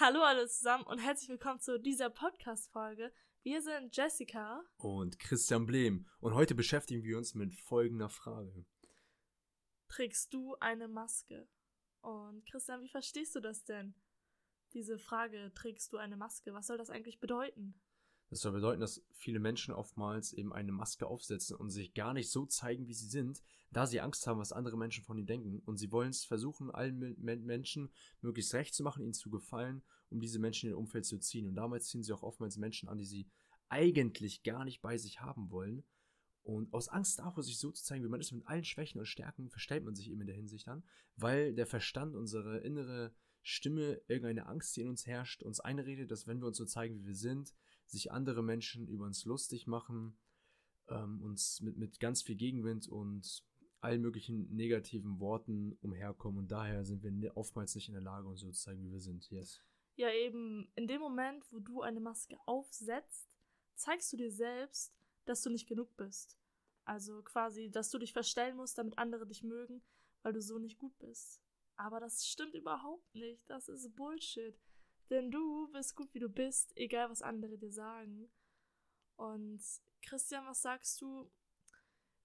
Hallo alle zusammen und herzlich willkommen zu dieser Podcast-Folge. Wir sind Jessica und Christian Blehm und heute beschäftigen wir uns mit folgender Frage. Trägst du eine Maske? Und Christian, wie verstehst du das denn? Diese Frage, trägst du eine Maske? Was soll das eigentlich bedeuten? Das soll bedeuten, dass viele Menschen oftmals eben eine Maske aufsetzen und sich gar nicht so zeigen, wie sie sind, da sie Angst haben, was andere Menschen von ihnen denken. Und sie wollen es versuchen, allen Menschen möglichst recht zu machen, ihnen zu gefallen, um diese Menschen in ihr Umfeld zu ziehen. Und damals ziehen sie auch oftmals Menschen an, die sie eigentlich gar nicht bei sich haben wollen. Und aus Angst davor, sich so zu zeigen, wie man ist, mit allen Schwächen und Stärken, verstellt man sich eben in der Hinsicht an, weil der Verstand, unsere innere Stimme, irgendeine Angst, die in uns herrscht, uns einredet, dass wenn wir uns so zeigen, wie wir sind, sich andere Menschen über uns lustig machen, ähm, uns mit, mit ganz viel Gegenwind und allen möglichen negativen Worten umherkommen und daher sind wir oftmals nicht in der Lage, uns so zu zeigen, wie wir sind. Yes. Ja, eben in dem Moment, wo du eine Maske aufsetzt, zeigst du dir selbst, dass du nicht genug bist. Also quasi, dass du dich verstellen musst, damit andere dich mögen, weil du so nicht gut bist. Aber das stimmt überhaupt nicht. Das ist Bullshit. Denn du bist gut, wie du bist, egal was andere dir sagen. Und Christian, was sagst du?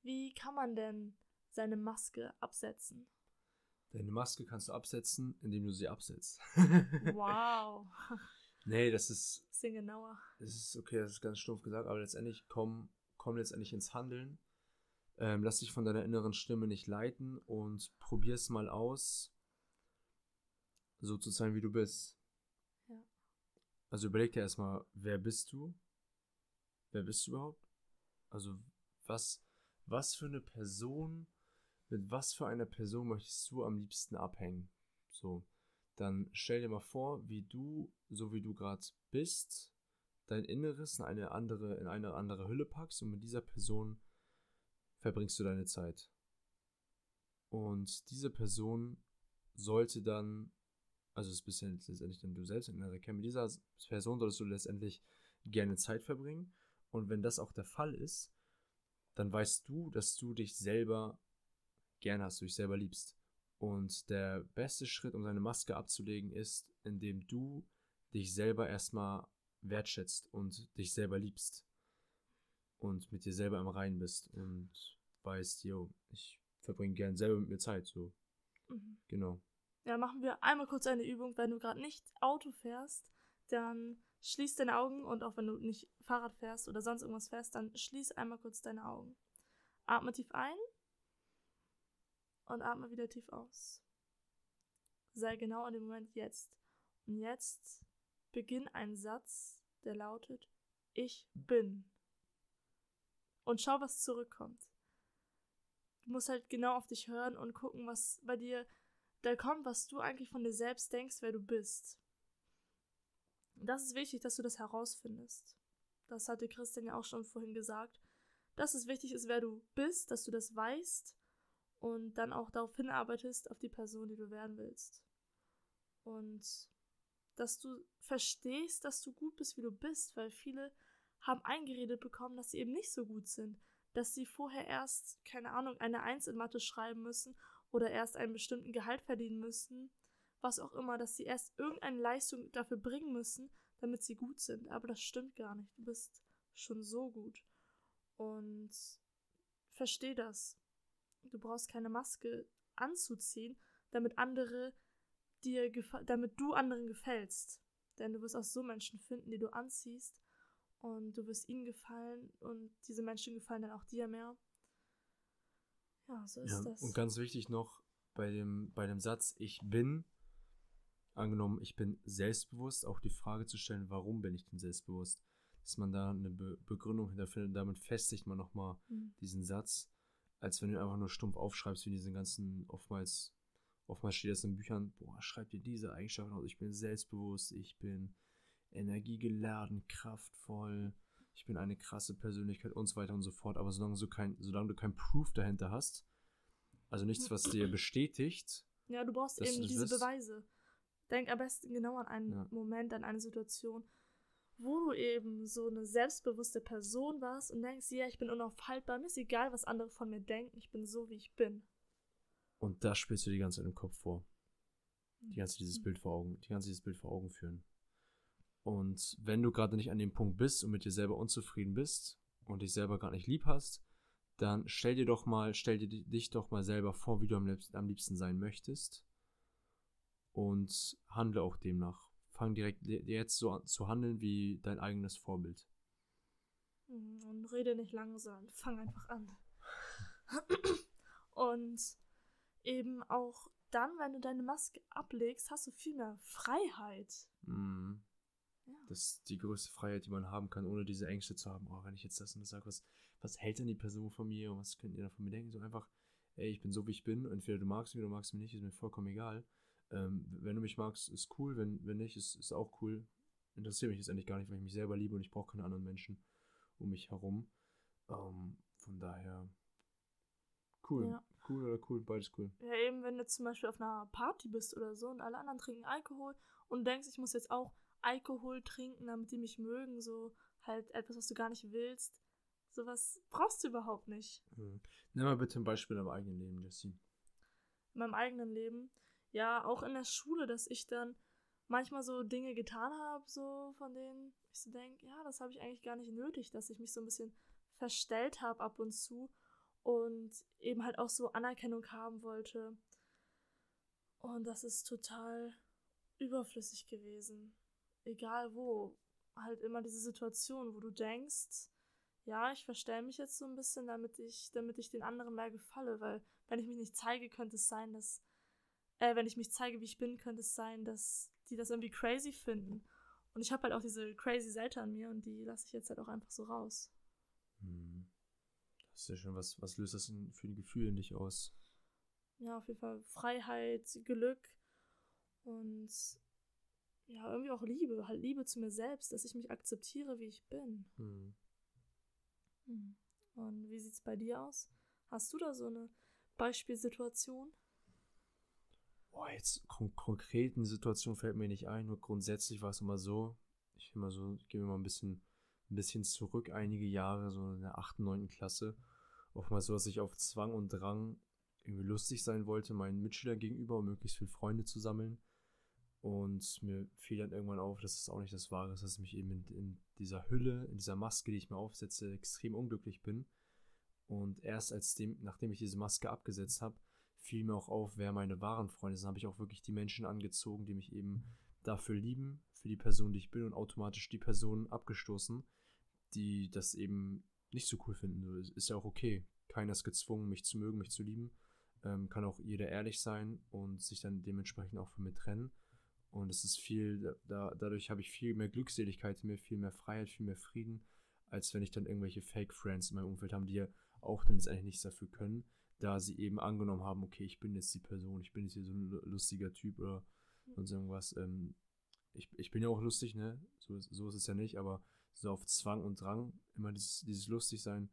Wie kann man denn seine Maske absetzen? Deine Maske kannst du absetzen, indem du sie absetzt. wow. Nee, das ist. Bisschen genauer. Das ist okay, das ist ganz stumpf gesagt, aber letztendlich komm, komm letztendlich ins Handeln. Ähm, lass dich von deiner inneren Stimme nicht leiten und probier es mal aus, so zu sein, wie du bist. Also überleg dir erstmal, wer bist du? Wer bist du überhaupt? Also was, was für eine Person, mit was für einer Person möchtest du am liebsten abhängen? So, dann stell dir mal vor, wie du, so wie du gerade bist, dein Inneres in eine andere, in eine andere Hülle packst und mit dieser Person verbringst du deine Zeit. Und diese Person sollte dann also es bist ja letztendlich dann du selbst in der Recam. Mit dieser Person solltest du letztendlich gerne Zeit verbringen. Und wenn das auch der Fall ist, dann weißt du, dass du dich selber gerne hast, du dich selber liebst. Und der beste Schritt, um deine Maske abzulegen, ist, indem du dich selber erstmal wertschätzt und dich selber liebst. Und mit dir selber im Reinen bist und weißt, yo, ich verbringe gerne selber mit mir Zeit, so. Mhm. Genau. Ja, machen wir einmal kurz eine Übung. Wenn du gerade nicht Auto fährst, dann schließ deine Augen und auch wenn du nicht Fahrrad fährst oder sonst irgendwas fährst, dann schließ einmal kurz deine Augen. Atme tief ein und atme wieder tief aus. Sei genau in dem Moment jetzt. Und jetzt beginn einen Satz, der lautet Ich bin. Und schau, was zurückkommt. Du musst halt genau auf dich hören und gucken, was bei dir da kommt, was du eigentlich von dir selbst denkst, wer du bist. Das ist wichtig, dass du das herausfindest. Das hatte Christian ja auch schon vorhin gesagt. Dass es wichtig ist, wer du bist, dass du das weißt und dann auch darauf hinarbeitest, auf die Person, die du werden willst. Und dass du verstehst, dass du gut bist, wie du bist, weil viele haben eingeredet bekommen, dass sie eben nicht so gut sind, dass sie vorher erst, keine Ahnung, eine Eins in Mathe schreiben müssen oder erst einen bestimmten Gehalt verdienen müssen, was auch immer, dass sie erst irgendeine Leistung dafür bringen müssen, damit sie gut sind. Aber das stimmt gar nicht. Du bist schon so gut. Und versteh das. Du brauchst keine Maske anzuziehen, damit andere dir damit du anderen gefällst. Denn du wirst auch so Menschen finden, die du anziehst und du wirst ihnen gefallen und diese Menschen gefallen dann auch dir mehr. Ja, so ist ja, das. Und ganz wichtig noch bei dem, bei dem Satz, ich bin, angenommen, ich bin selbstbewusst, auch die Frage zu stellen, warum bin ich denn selbstbewusst? Dass man da eine Be Begründung hinterfindet und damit festigt man nochmal mhm. diesen Satz, als wenn du einfach nur stumpf aufschreibst, wie diesen ganzen, oftmals, oftmals steht das in Büchern, boah, schreib dir diese Eigenschaften aus, ich bin selbstbewusst, ich bin energiegeladen, kraftvoll, ich bin eine krasse Persönlichkeit und so weiter und so fort. Aber solange du kein, solange du kein Proof dahinter hast, also nichts, was dir bestätigt. Ja, du brauchst eben du diese bist. Beweise. Denk am besten genau an einen ja. Moment, an eine Situation, wo du eben so eine selbstbewusste Person warst und denkst, ja, ich bin unaufhaltbar, mir ist egal, was andere von mir denken, ich bin so, wie ich bin. Und das spielst du die ganze Zeit im Kopf vor. Die ganze dieses Mhm. Bild vor Augen, die ganze dieses Bild vor Augen führen. Und wenn du gerade nicht an dem Punkt bist und mit dir selber unzufrieden bist und dich selber gerade nicht lieb hast, dann stell dir doch mal, stell dir di- dich doch mal selber vor, wie du am liebsten, am liebsten sein möchtest und handle auch demnach. Fang direkt dir jetzt so an zu handeln wie dein eigenes Vorbild. Mhm, Und rede nicht langsam, fang einfach an. Und eben auch dann, wenn du deine Maske ablegst, hast du viel mehr Freiheit. Mhm. Ja. Das ist die größte Freiheit, die man haben kann, ohne diese Ängste zu haben. Oh, wenn ich jetzt das und das sage, was, was hält denn die Person von mir und was könnt ihr da von mir denken? So einfach, ey, ich bin so, wie ich bin. Entweder du magst mich oder du magst mich nicht, ist mir vollkommen egal. Ähm, wenn du mich magst, ist cool. Wenn, wenn nicht, ist, ist auch cool. Interessiert mich jetzt endlich gar nicht, weil ich mich selber liebe und ich brauche keine anderen Menschen um mich herum. Ähm, von daher, cool. Ja. Cool oder cool, beides cool. Ja, eben, wenn du zum Beispiel auf einer Party bist oder so und alle anderen trinken Alkohol und denkst, ich muss jetzt auch Alkohol trinken, damit die mich mögen, so halt etwas, was du gar nicht willst. Sowas brauchst du überhaupt nicht. Mhm. Nimm mal bitte ein Beispiel im eigenen Leben, Jessie. in meinem eigenen Leben. Ja, auch in der Schule, dass ich dann manchmal so Dinge getan habe, so von denen ich so denke, ja, das habe ich eigentlich gar nicht nötig, dass ich mich so ein bisschen verstellt habe ab und zu und eben halt auch so Anerkennung haben wollte. Und das ist total überflüssig gewesen. Egal wo. Halt immer diese Situation, wo du denkst, ja, ich verstelle mich jetzt so ein bisschen, damit ich, damit ich den anderen mehr gefalle, weil wenn ich mich nicht zeige, könnte es sein, dass, äh, wenn ich mich zeige, wie ich bin, könnte es sein, dass die das irgendwie crazy finden. Und ich habe halt auch diese crazy Seite an mir und die lasse ich jetzt halt auch einfach so raus. Mhm. Das ist ja schon, was, was löst das denn für ein Gefühl in dich aus? Ja, auf jeden Fall Freiheit, Glück und ja, irgendwie auch Liebe, halt Liebe zu mir selbst, dass ich mich akzeptiere, wie ich bin. Mhm. Hm. Und wie sieht's bei dir aus? Hast du da so eine Beispielsituation? Boah, jetzt kon konkreten Situation fällt mir nicht ein, nur grundsätzlich war es immer so, ich immer so, ich gehe mir mal ein bisschen, ein bisschen zurück, einige Jahre, so in der 8., 9. Klasse, oftmals so, dass ich auf Zwang und Drang irgendwie lustig sein wollte, meinen Mitschülern gegenüber, um möglichst viele Freunde zu sammeln. Und mir fiel dann irgendwann auf, dass es auch nicht das Wahre ist, dass ich mich eben in, in dieser Hülle, in dieser Maske, die ich mir aufsetze, extrem unglücklich bin. Und erst als dem, nachdem ich diese Maske abgesetzt habe, fiel mir auch auf, wer meine wahren Freunde sind. habe ich auch wirklich die Menschen angezogen, die mich eben dafür lieben, für die Person, die ich bin und automatisch die Personen abgestoßen, die das eben nicht so cool finden. Ist ja auch okay. Keiner ist gezwungen, mich zu mögen, mich zu lieben. Ähm, kann auch jeder ehrlich sein und sich dann dementsprechend auch von mir trennen. Und es ist viel, da, dadurch habe ich viel mehr Glückseligkeit in mir, viel mehr Freiheit, viel mehr Frieden, als wenn ich dann irgendwelche Fake-Friends in meinem Umfeld habe, die ja auch dann letztendlich nichts dafür können, da sie eben angenommen haben, okay, ich bin jetzt die Person, ich bin jetzt hier so ein lu- lustiger Typ oder sonst irgendwas. Ähm, ich, ich bin ja auch lustig, ne? So, ist- so ist es ja nicht, aber so auf Zwang und Drang, immer dieses, dieses Lustigsein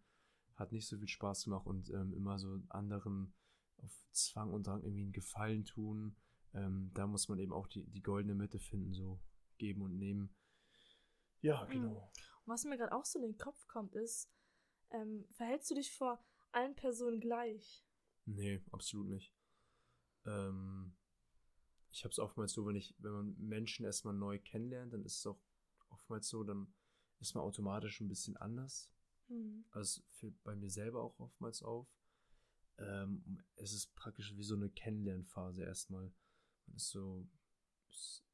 hat nicht so viel Spaß gemacht und ähm, immer so anderen auf Zwang und Drang irgendwie einen Gefallen tun. Ähm, da muss man eben auch die, die goldene Mitte finden, so geben und nehmen. Ja, Mhm. genau. Und was mir gerade auch so in den Kopf kommt, ist, ähm, verhältst du dich vor allen Personen gleich? Nee, absolut nicht. Ähm, ich habe es oftmals so, wenn ich, wenn man Menschen erstmal neu kennenlernt, dann ist es auch oftmals so, dann ist man automatisch ein bisschen anders. Hm. Also es fällt bei mir selber auch oftmals auf. Ähm, es ist praktisch wie so eine Kennenlernphase erstmal. Ist so,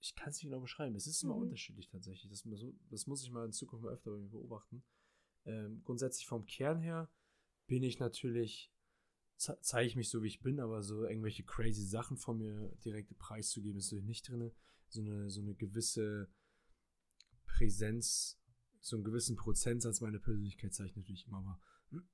ich kann es nicht genau beschreiben. Es ist immer Mhm. unterschiedlich tatsächlich. Das, muss- das muss ich mal in Zukunft mal öfter bei mir beobachten. Ähm, grundsätzlich vom Kern her bin ich natürlich, ze zeige ich mich so, wie ich bin, aber so irgendwelche crazy Sachen von mir direkt preiszugeben, ist natürlich nicht drin. So eine, so eine gewisse Präsenz, so einen gewissen Prozentsatz meiner Persönlichkeit zeige ich natürlich immer, aber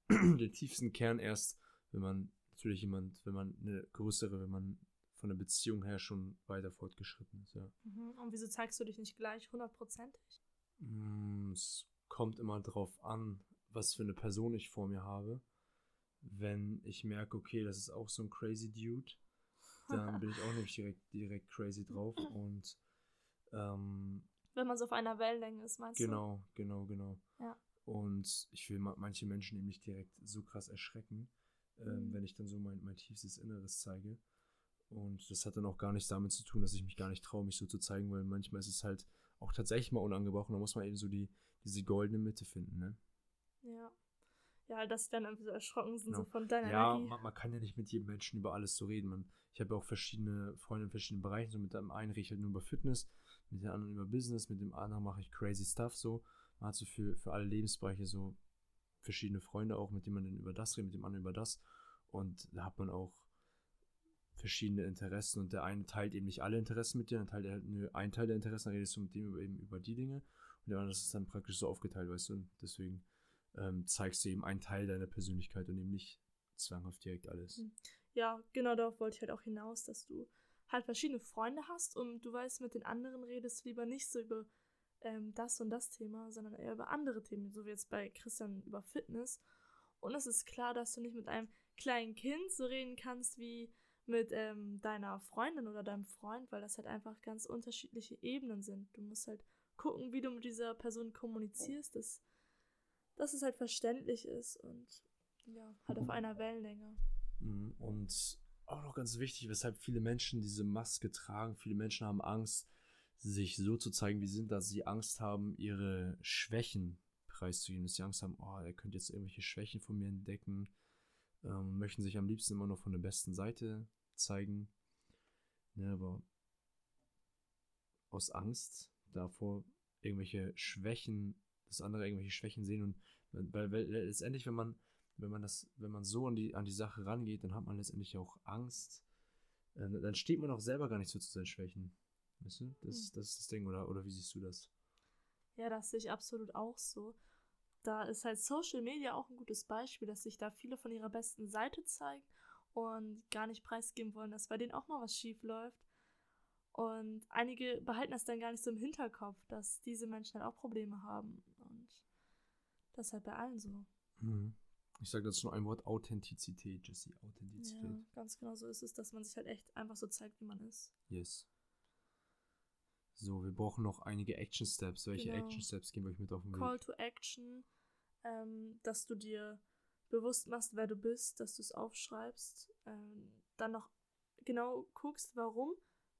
den tiefsten Kern erst, wenn man natürlich jemand, wenn man eine größere, wenn man von der Beziehung her schon weiter fortgeschritten ist, ja. Mhm. Und wieso zeigst du dich nicht gleich hundertprozentig? Mm, Es kommt immer drauf an, was für eine Person ich vor mir habe. Wenn ich merke, okay, das ist auch so ein crazy Dude, dann bin ich auch nicht direkt, direkt crazy drauf. Und ähm, Wenn man so auf einer Wellenlänge ist, meinst du? genau, genau, genau. Ja. Und ich will ma- manche Menschen eben nicht direkt so krass erschrecken, ähm, Mhm. wenn ich dann so mein, mein tiefstes Inneres zeige. Und das hat dann auch gar nichts damit zu tun, dass ich mich gar nicht traue, mich so zu zeigen, weil manchmal ist es halt auch tatsächlich mal unangebrochen. Da muss man eben so die, diese goldene Mitte finden, ne? Ja. Ja, dass sie dann irgendwie so erschrocken sind, Genau. so von deiner Ja, man, man kann ja nicht mit jedem Menschen über alles so reden. Man, ich habe ja auch verschiedene Freunde in verschiedenen Bereichen. So mit dem einen rede ich halt nur über Fitness, mit dem anderen über Business, mit dem anderen mache ich crazy stuff so. Man hat so für, für alle Lebensbereiche so verschiedene Freunde auch, mit denen man dann über das redet, mit dem anderen über das. Und da hat man auch verschiedene Interessen und der eine teilt eben nicht alle Interessen mit dir, dann teilt er halt nur einen Teil der Interessen, dann redest du mit dem eben über die Dinge und der andere ist dann praktisch so aufgeteilt, weißt du, und deswegen ähm, zeigst du eben einen Teil deiner Persönlichkeit und eben nicht zwanghaft direkt alles. Mhm. Ja, genau darauf wollte ich halt auch hinaus, dass du halt verschiedene Freunde hast und du weißt, mit den anderen redest du lieber nicht so über ähm, das und das Thema, sondern eher über andere Themen, so wie jetzt bei Christian über Fitness. Und es ist klar, dass du nicht mit einem kleinen Kind so reden kannst wie mit ähm, deiner Freundin oder deinem Freund, weil das halt einfach ganz unterschiedliche Ebenen sind. Du musst halt gucken, wie du mit dieser Person kommunizierst, dass, dass es halt verständlich ist und ja, halt auf einer Wellenlänge. Mhm, Und auch noch ganz wichtig, weshalb viele Menschen diese Maske tragen. Viele Menschen haben Angst, sich so zu zeigen, wie sie sind, dass sie Angst haben, ihre Schwächen preiszugeben. Dass sie Angst haben, oh, er könnte jetzt irgendwelche Schwächen von mir entdecken. Ähm, möchten sich am liebsten immer noch von der besten Seite zeigen. Ja, aber aus Angst davor, irgendwelche Schwächen, dass andere irgendwelche Schwächen sehen und weil, weil letztendlich, wenn man wenn man das, wenn man so an die, an die Sache rangeht, dann hat man letztendlich auch Angst. Äh, dann steht man auch selber gar nicht so zu seinen Schwächen. Weißt du? Das, Hm. das ist das Ding, oder, oder wie siehst du das? Ja, das sehe ich absolut auch so. Da ist halt Social Media auch ein gutes Beispiel, dass sich da viele von ihrer besten Seite zeigen und gar nicht preisgeben wollen, dass bei denen auch mal was schief läuft. Und einige behalten das dann gar nicht so im Hinterkopf, dass diese Menschen halt auch Probleme haben. Und das ist halt bei allen so. Mhm. Ich sage dazu nur ein Wort: Authentizität, Jesse. Ja, Authentizität. ganz genau so ist es, dass man sich halt echt einfach so zeigt, wie man ist. Yes. So, wir brauchen noch einige Action Steps. Welche Genau. Action Steps gehen wir euch mit auf den Weg? Call to Action, ähm, dass du dir bewusst machst, wer du bist, dass du es aufschreibst, ähm, dann noch genau guckst, warum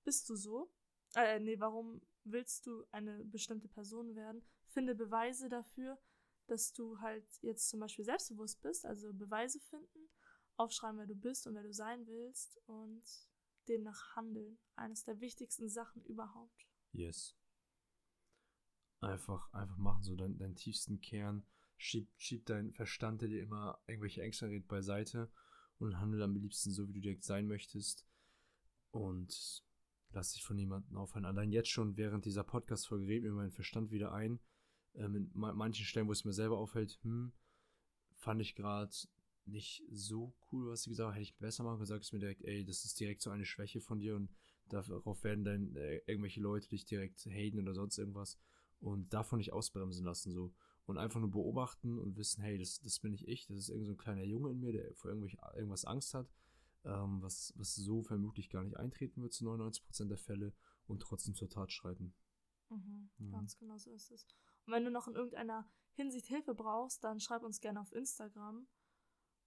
bist du so, äh, nee, warum willst du eine bestimmte Person werden, finde Beweise dafür, dass du halt jetzt zum Beispiel selbstbewusst bist, also Beweise finden, aufschreiben, wer du bist und wer du sein willst und demnach handeln. Eines der wichtigsten Sachen überhaupt. Yes. Einfach, einfach machen, so deinen, deinen tiefsten Kern. Schieb, schieb deinen Verstand, der dir immer irgendwelche Ängste redet, beiseite und handle am liebsten so, wie du direkt sein möchtest. Und lass dich von niemandem aufhalten. Allein jetzt schon während dieser Podcast-Folge redet mir mein Verstand wieder ein. Ähm, in ma manchen Stellen, wo es mir selber auffällt, hm, fand ich gerade nicht so cool, was sie gesagt hat. Hätte ich besser machen können, sagst du mir direkt, ey, das ist direkt so eine Schwäche von dir und darauf werden dann äh, irgendwelche Leute dich direkt haten oder sonst irgendwas und davon nicht ausbremsen lassen so und einfach nur beobachten und wissen, hey, das, das bin nicht ich, das ist irgend so ein kleiner Junge in mir, der vor irgendwelch, irgendwas Angst hat, ähm, was, was so vermutlich gar nicht eintreten wird zu 99% der Fälle und trotzdem zur Tat schreiten. Mhm, Mhm. Ganz genau so ist es. Und wenn du noch in irgendeiner Hinsicht Hilfe brauchst, dann schreib uns gerne auf Instagram.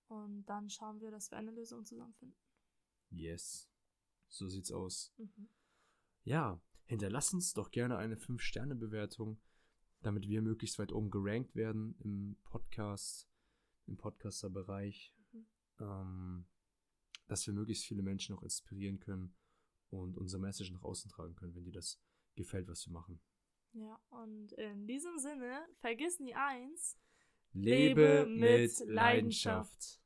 Und dann schauen wir, dass wir eine Lösung zusammenfinden. Yes. So sieht's aus. Mhm. Ja, hinterlass uns doch gerne eine 5-Sterne-Bewertung, damit wir möglichst weit oben gerankt werden im Podcast, im Podcaster-Bereich, Mhm. ähm, dass wir möglichst viele Menschen auch inspirieren können und unser Message nach außen tragen können, wenn dir das gefällt, was wir machen. Ja, und in diesem Sinne, vergiss nie eins. Lebe mit Leidenschaft.